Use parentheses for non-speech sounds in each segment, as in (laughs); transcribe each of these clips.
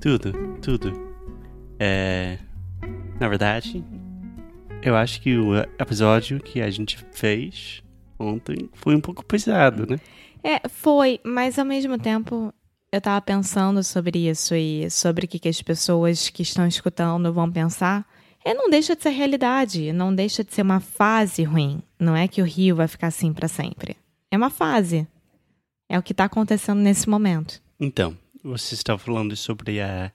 Tudo, tudo. É. Na verdade, eu acho que o episódio que a gente fez ontem foi um pouco pesado, né? É, foi, mas ao mesmo tempo eu tava pensando sobre isso e sobre o que, que as pessoas que estão escutando vão pensar. É, não deixa de ser realidade, não deixa de ser uma fase ruim. Não é que o Rio vai ficar assim para sempre. É uma fase. É o que tá acontecendo nesse momento. Então, você está falando sobre a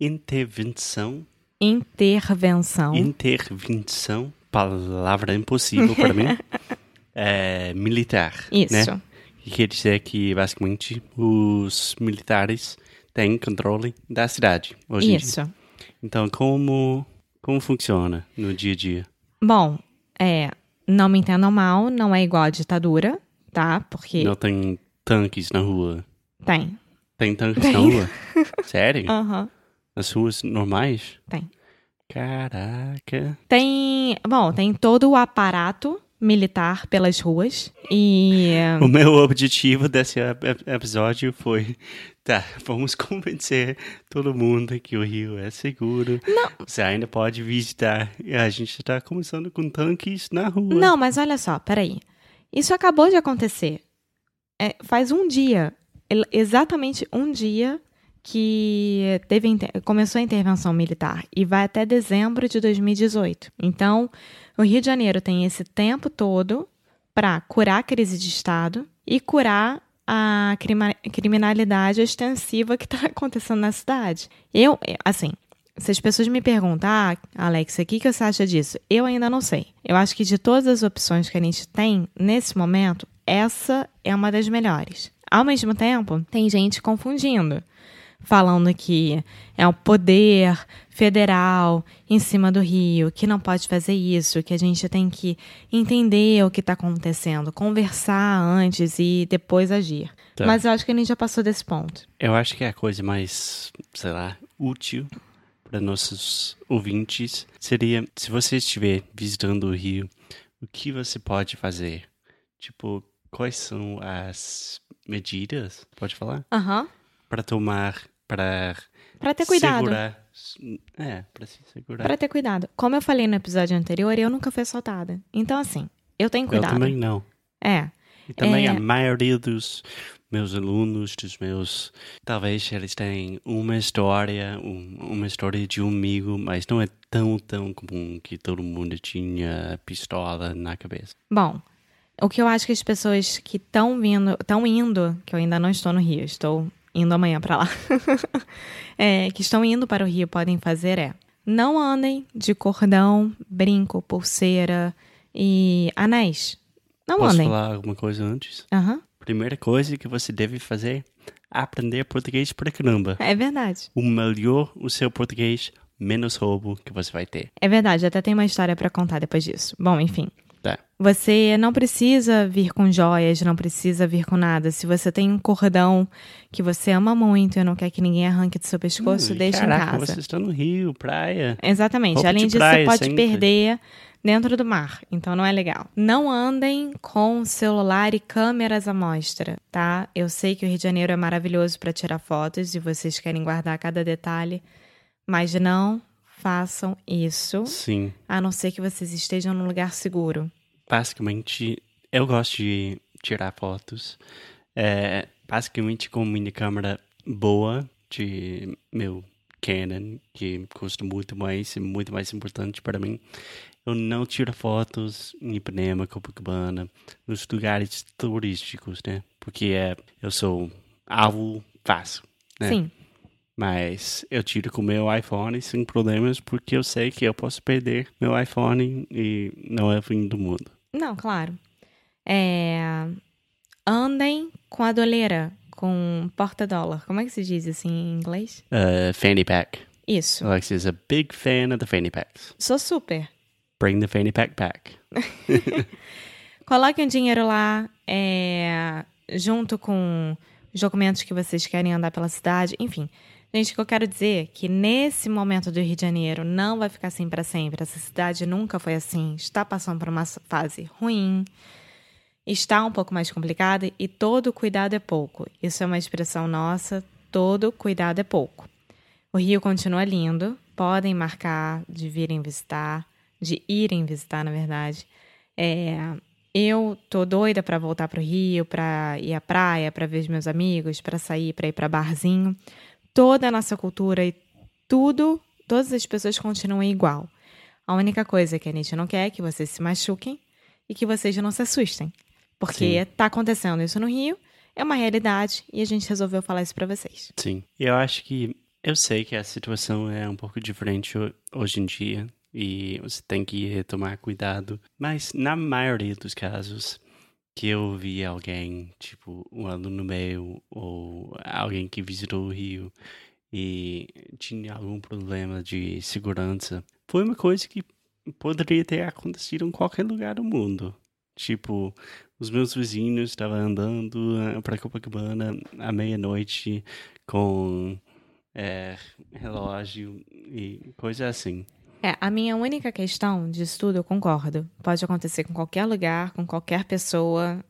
intervenção. Intervenção. Intervenção, palavra impossível para mim. (laughs) É, militar. Isso. Né? Que quer dizer que, basicamente, os militares têm controle da cidade hoje em dia. Isso. Então, como, como funciona no dia a dia? Bom, é, não me entendam mal, não é igual à ditadura, tá? Porque Não tem tanques na rua? tem. Tem tanques Tem. na rua? Sério? (laughs) Aham. Nas ruas normais? Tem. Caraca. Tem, bom, tem todo o aparato militar pelas ruas e O meu objetivo desse ep- ep- episódio foi, tá, vamos (laughs) convencer todo mundo que o Rio é seguro. Não. Você ainda pode visitar. E a gente tá começando com tanques na rua. Não, mas olha só, peraí. Isso acabou de acontecer. É, faz um dia, exatamente um dia que teve, começou a intervenção militar e vai até dezembro de 2018. Então, o Rio de Janeiro tem esse tempo todo para curar a crise de Estado e curar a criminalidade ostensiva que está (laughs) acontecendo na cidade. Eu, é, assim, se as pessoas me perguntam, ah, Alex, o que, que você acha disso? Eu ainda não sei. Eu acho que de todas as opções que a gente tem nesse momento, essa é uma das melhores. Ao mesmo tempo, tem gente confundindo, falando que é o poder federal em cima do Rio, que não pode fazer isso, que a gente tem que entender o que está acontecendo, conversar antes e depois agir. Tá. Mas eu acho que a gente já passou desse ponto. Eu acho que a coisa mais, sei lá, útil para nossos ouvintes seria se você estiver visitando o Rio, o que você pode fazer? Tipo, quais são as medidas, pode falar? Aham. Para tomar, para Pra ter cuidado. segurar. É, para se segurar. Pra ter cuidado. Como eu falei no episódio anterior, eu nunca fui assaltada. Então, assim, eu tenho Eu cuidado. também não. É. E também É. a maioria dos meus alunos, dos meus. Talvez eles têm uma história, um- uma história de um amigo, mas não é tão, tão comum que todo mundo tinha pistola na cabeça. Bom, o que eu acho que as pessoas que estão vindo, estão indo, que eu ainda não estou no Rio, estou indo amanhã pra lá, (laughs) é, que estão indo para o Rio podem fazer é não andem de cordão, brinco, pulseira e anéis. Não Posso andem. falar alguma coisa antes? Aham. Primeira coisa que você deve fazer aprender português pra caramba. É verdade. O melhor o seu português, menos roubo que você vai ter. É verdade, até tem uma história pra contar depois disso. Bom, enfim. Tá. Você não precisa vir com joias, não precisa vir com nada. Se você tem um cordão que você ama muito e não quer que ninguém arranque do seu pescoço, Hum, deixa caraca, em casa. você está no Rio, praia. Exatamente. Roupa Além disso, praia você pode sempre. perder dentro do mar. Então não é legal. Não andem com celular e câmeras à mostra, tá? Eu sei que o Rio de Janeiro é maravilhoso para tirar fotos e vocês querem guardar cada detalhe, mas não façam isso, Sim. a não ser que vocês estejam num lugar seguro. Basicamente, eu gosto de tirar fotos. É, basicamente, com minha câmera boa, de meu Canon, que custa muito mais e muito mais importante para mim. Eu não tiro fotos em Ipanema, Copacabana, nos lugares turísticos, né? Porque é, eu sou alvo fácil, né? Sim. Mas eu tiro com meu iPhone sem problemas, porque eu sei que eu posso perder meu iPhone e não é o fim do mundo. Não, claro. É, Andem com a doleira, com porta-dólar. Como é que se diz assim em inglês? Uh, fanny pack. Isso. Alexia is a big fan of the fanny packs. Sou super. Bring the fanny pack back. (laughs) (laughs) Coloque um dinheiro lá, é, junto com os documentos que vocês querem andar pela cidade, enfim. Gente, o que eu quero dizer é que nesse momento do Rio de Janeiro não vai ficar assim para sempre. Essa cidade nunca foi assim. Está passando por uma fase ruim, está um pouco mais complicada e todo cuidado é pouco. Isso é uma expressão nossa. Todo cuidado é pouco. O Rio continua lindo. Podem marcar de virem visitar, de irem visitar, na verdade. É, eu tô doida para voltar pro Rio, para ir à praia, para ver os meus amigos, para sair, para ir para barzinho. Toda a nossa cultura e tudo, todas as pessoas continuam igual. A única coisa que a gente não quer é que vocês se machuquem e que vocês não se assustem. Porque Sim. tá acontecendo isso no Rio, é uma realidade e a gente resolveu falar isso para vocês. Sim. Eu acho que eu sei que a situação é um pouco diferente ho- hoje em dia e você tem que tomar cuidado, mas na maioria dos casos que eu vi alguém, tipo um aluno meu ou alguém que visitou o Rio e tinha algum problema de segurança, foi uma coisa que poderia ter acontecido em qualquer lugar do mundo. Tipo, os meus vizinhos estavam andando eh, para Copacabana à meia-noite com é, relógio e coisa assim. É, a minha única questão disso tudo, eu concordo. Pode acontecer com qualquer lugar, com qualquer pessoa,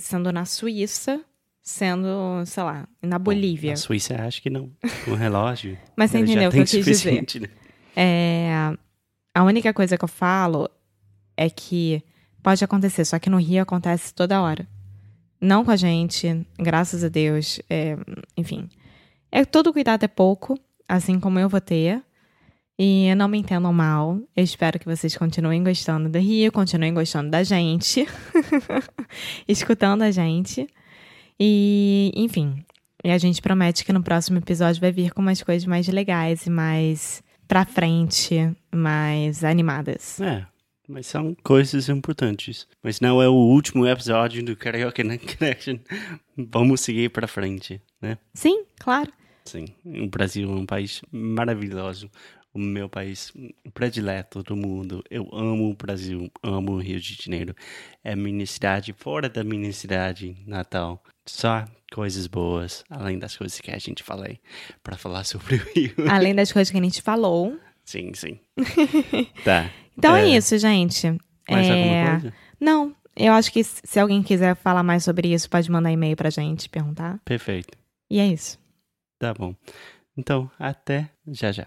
sendo na Suíça, sendo, sei lá, na Bolívia. Na Suíça acho que não. Com relógio. (laughs) Mas você entendeu o que eu quis dizer. né? É, a única coisa que eu falo é que pode acontecer, só que no Rio acontece toda hora. Não com a gente, graças a Deus. é, enfim. É, todo cuidado é pouco, assim como eu vou ter. E não me entendam mal. Eu espero que vocês continuem gostando do Rio, continuem gostando da gente, (laughs) escutando a gente. E, enfim, e a gente promete que no próximo episódio vai vir com umas coisas mais legais e mais pra frente, mais animadas. É, mas são coisas importantes. Mas não é o último episódio do Karaoke Connection. (laughs) Vamos seguir para frente, né? Sim, claro. Sim, o Brasil é um país maravilhoso. O meu país predileto do mundo. Eu amo o Brasil, amo o Rio de Janeiro. É minha cidade, fora da minha cidade natal. Só coisas boas, além das coisas que a gente falei para falar sobre o Rio. (laughs) Além das coisas que a gente falou. Sim, sim. (laughs) Tá. Então é, É. isso, gente. Mais É, alguma coisa? Não, eu acho que se alguém quiser falar mais sobre isso, pode mandar e-mail pra gente, perguntar. Perfeito. E é isso. Tá bom. Então, até já já.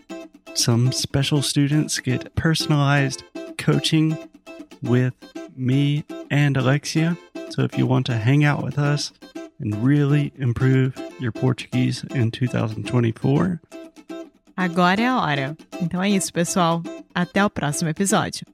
Some special students get personalized coaching with me and Alexia. So if you want to hang out with us and really improve your Portuguese in 2024, Agora é a hora. Então é isso, pessoal. Até o próximo episódio.